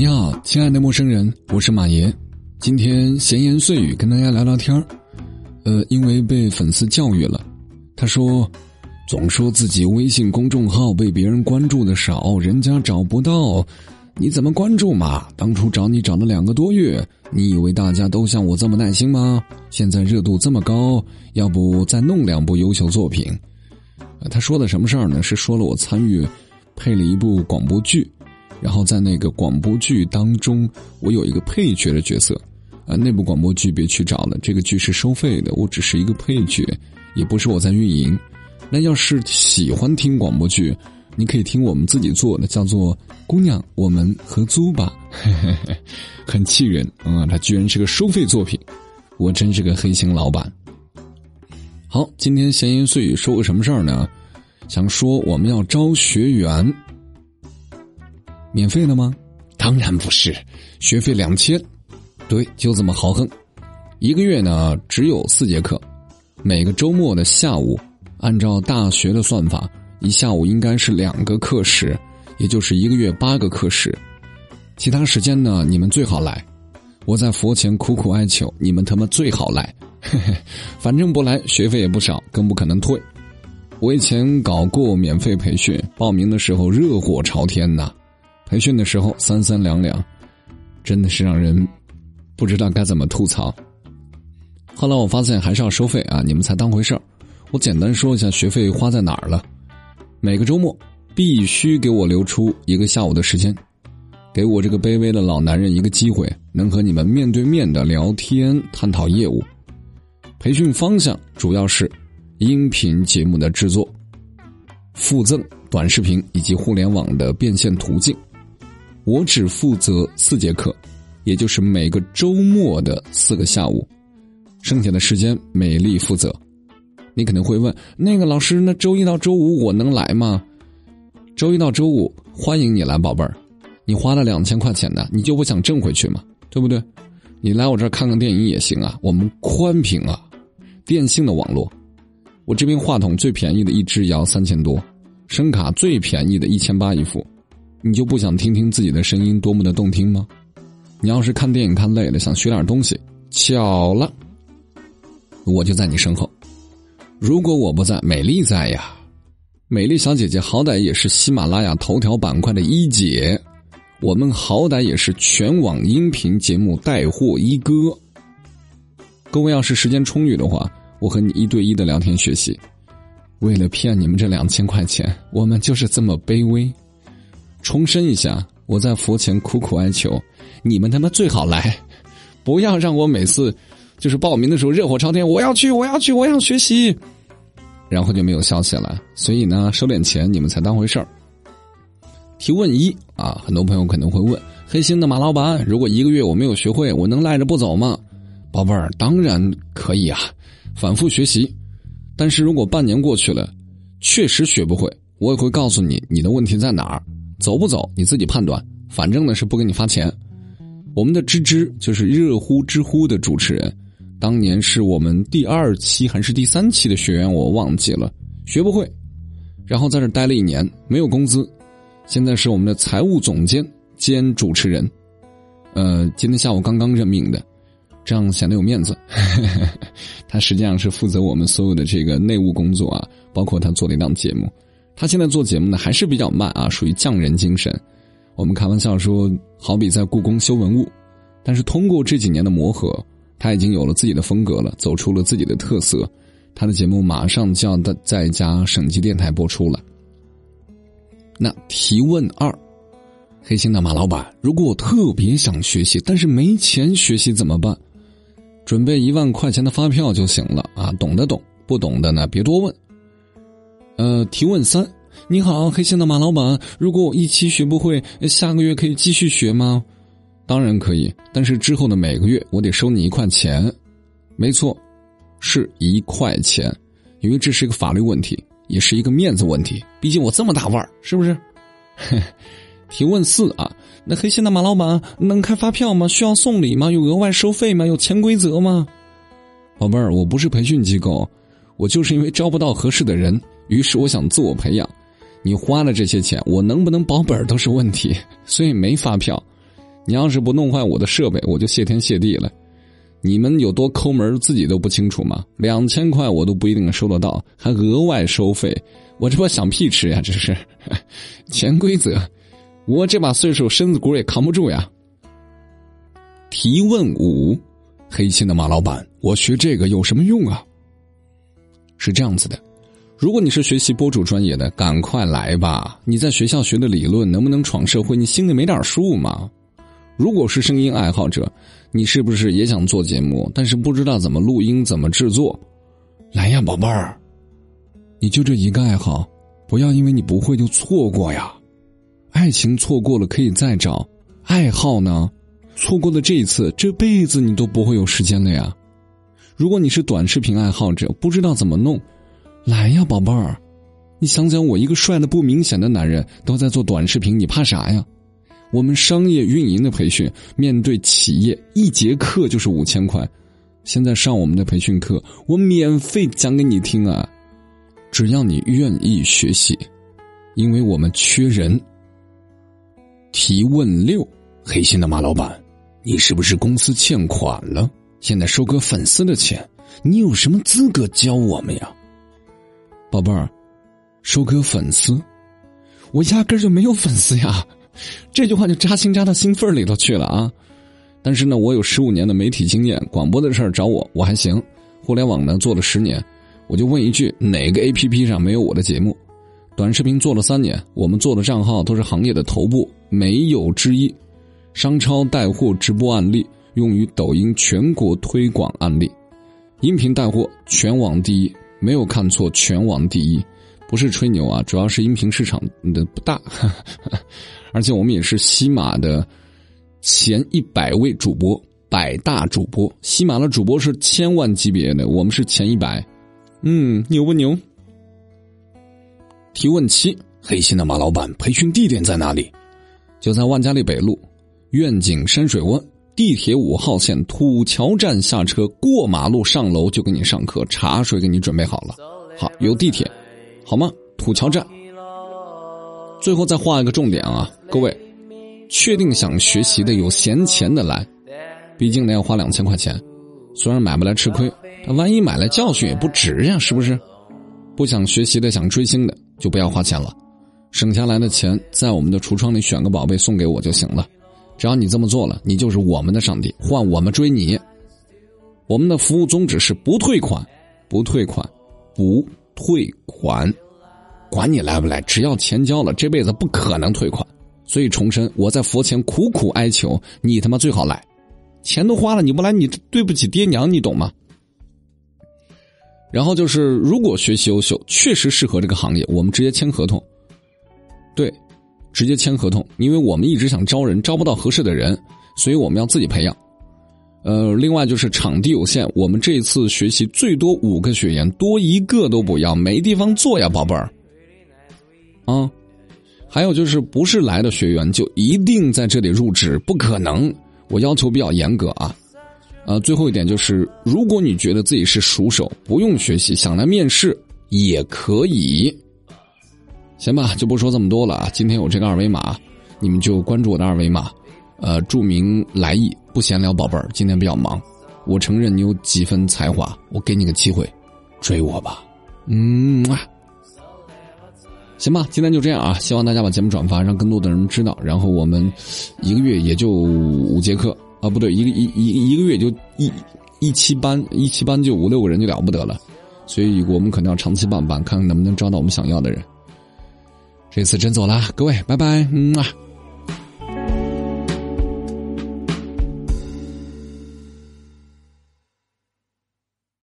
你好，亲爱的陌生人，我是马爷。今天闲言碎语跟大家聊聊天。呃，因为被粉丝教育了，他说，总说自己微信公众号被别人关注的少，人家找不到，你怎么关注嘛？当初找你找了两个多月，你以为大家都像我这么耐心吗？现在热度这么高，要不再弄两部优秀作品？他说的什么事儿呢？是说了我参与配了一部广播剧。然后在那个广播剧当中，我有一个配角的角色，啊，那部广播剧别去找了，这个剧是收费的，我只是一个配角，也不是我在运营。那要是喜欢听广播剧，你可以听我们自己做的，叫做《姑娘，我们合租吧》，嘿嘿嘿很气人啊！它居然是个收费作品，我真是个黑心老板。好，今天闲言碎语说个什么事儿呢？想说我们要招学员。免费的吗？当然不是，学费两千，对，就这么豪横。一个月呢只有四节课，每个周末的下午，按照大学的算法，一下午应该是两个课时，也就是一个月八个课时。其他时间呢，你们最好来。我在佛前苦苦哀求，你们他妈最好来。嘿 嘿反正不来，学费也不少，更不可能退。我以前搞过免费培训，报名的时候热火朝天呐。培训的时候三三两两，真的是让人不知道该怎么吐槽。后来我发现还是要收费啊，你们才当回事儿。我简单说一下学费花在哪儿了。每个周末必须给我留出一个下午的时间，给我这个卑微的老男人一个机会，能和你们面对面的聊天探讨业务。培训方向主要是音频节目的制作、附赠短视频以及互联网的变现途径。我只负责四节课，也就是每个周末的四个下午，剩下的时间美丽负责。你可能会问，那个老师，那周一到周五我能来吗？周一到周五欢迎你来，宝贝儿。你花了两千块钱呢，你就不想挣回去吗？对不对？你来我这儿看看电影也行啊，我们宽屏啊，电信的网络，我这边话筒最便宜的一支要三千多，声卡最便宜的一千八一副。你就不想听听自己的声音多么的动听吗？你要是看电影看累了，想学点东西，巧了，我就在你身后。如果我不在，美丽在呀。美丽小姐姐好歹也是喜马拉雅头条板块的一姐，我们好歹也是全网音频节目带货一哥。各位要是时间充裕的话，我和你一对一的聊天学习。为了骗你们这两千块钱，我们就是这么卑微。重申一下，我在佛前苦苦哀求，你们他妈最好来，不要让我每次就是报名的时候热火朝天，我要去，我要去，我要学习，然后就没有消息了。所以呢，收点钱你们才当回事儿。提问一啊，很多朋友可能会问：黑心的马老板，如果一个月我没有学会，我能赖着不走吗？宝贝儿，当然可以啊，反复学习。但是如果半年过去了，确实学不会，我也会告诉你你的问题在哪儿。走不走你自己判断，反正呢是不给你发钱。我们的芝芝就是热乎知乎的主持人，当年是我们第二期还是第三期的学员，我忘记了，学不会，然后在这待了一年，没有工资，现在是我们的财务总监兼主持人。呃，今天下午刚刚任命的，这样显得有面子。他实际上是负责我们所有的这个内务工作啊，包括他做了一档节目。他现在做节目呢，还是比较慢啊，属于匠人精神。我们开玩笑说，好比在故宫修文物，但是通过这几年的磨合，他已经有了自己的风格了，走出了自己的特色。他的节目马上就要在在家省级电台播出了。那提问二，黑心的马老板，如果我特别想学习，但是没钱学习怎么办？准备一万块钱的发票就行了啊，懂的懂，不懂的呢别多问。呃，提问三，你好，黑心的马老板，如果我一期学不会，下个月可以继续学吗？当然可以，但是之后的每个月我得收你一块钱，没错，是一块钱，因为这是一个法律问题，也是一个面子问题，毕竟我这么大腕儿，是不是？提问四啊，那黑心的马老板能开发票吗？需要送礼吗？有额外收费吗？有潜规则吗？宝贝儿，我不是培训机构，我就是因为招不到合适的人。于是我想自我培养，你花了这些钱，我能不能保本都是问题，所以没发票。你要是不弄坏我的设备，我就谢天谢地了。你们有多抠门，自己都不清楚吗？两千块我都不一定收得到，还额外收费，我这不想屁吃呀？这是潜规则，我这把岁数，身子骨也扛不住呀。提问五：黑心的马老板，我学这个有什么用啊？是这样子的，如果你是学习播主专业的，赶快来吧！你在学校学的理论能不能闯社会？你心里没点数吗？如果是声音爱好者，你是不是也想做节目，但是不知道怎么录音、怎么制作？来呀，宝贝儿，你就这一个爱好，不要因为你不会就错过呀！爱情错过了可以再找，爱好呢？错过了这一次，这辈子你都不会有时间了呀！如果你是短视频爱好者，不知道怎么弄，来呀，宝贝儿，你想想，我一个帅的不明显的男人都在做短视频，你怕啥呀？我们商业运营的培训，面对企业一节课就是五千块，现在上我们的培训课，我免费讲给你听啊！只要你愿意学习，因为我们缺人。提问六：黑心的马老板。你是不是公司欠款了？现在收割粉丝的钱，你有什么资格教我们呀，宝贝儿？收割粉丝，我压根儿就没有粉丝呀！这句话就扎心扎到心缝里头去了啊！但是呢，我有十五年的媒体经验，广播的事儿找我我还行，互联网呢做了十年，我就问一句：哪个 A P P 上没有我的节目？短视频做了三年，我们做的账号都是行业的头部，没有之一。商超带货直播案例用于抖音全国推广案例，音频带货全网第一，没有看错，全网第一，不是吹牛啊，主要是音频市场的不大，而且我们也是西马的前一百位主播，百大主播，西马的主播是千万级别的，我们是前一百，嗯，牛不牛？提问七：黑心的马老板培训地点在哪里？就在万家丽北路。愿景山水湾地铁五号线土桥站下车，过马路上楼就给你上课，茶水给你准备好了。好，有地铁，好吗？土桥站。最后再画一个重点啊，各位，确定想学习的有闲钱的来，毕竟呢要花两千块钱，虽然买不来吃亏，但万一买来教训也不值呀，是不是？不想学习的想追星的就不要花钱了，省下来的钱在我们的橱窗里选个宝贝送给我就行了。只要你这么做了，你就是我们的上帝，换我们追你。我们的服务宗旨是不退款，不退款，不退款，管你来不来，只要钱交了，这辈子不可能退款。所以重申，我在佛前苦苦哀求你，他妈最好来，钱都花了，你不来，你对不起爹娘，你懂吗？然后就是，如果学习优秀，确实适合这个行业，我们直接签合同。对。直接签合同，因为我们一直想招人，招不到合适的人，所以我们要自己培养。呃，另外就是场地有限，我们这一次学习最多五个学员，多一个都不要，没地方坐呀，宝贝儿。啊，还有就是不是来的学员就一定在这里入职，不可能，我要求比较严格啊。呃，最后一点就是，如果你觉得自己是熟手，不用学习，想来面试也可以。行吧，就不说这么多了啊！今天有这个二维码，你们就关注我的二维码，呃，注明来意，不闲聊，宝贝儿，今天比较忙。我承认你有几分才华，我给你个机会，追我吧。嗯啊，行吧，今天就这样啊！希望大家把节目转发，让更多的人知道。然后我们一个月也就五节课啊，不对，一个一一一个月就一一期班，一期班就五六个人就了不得了。所以我们可能要长期办办，看看能不能招到我们想要的人。这次真走啦，各位，拜拜，嗯啊。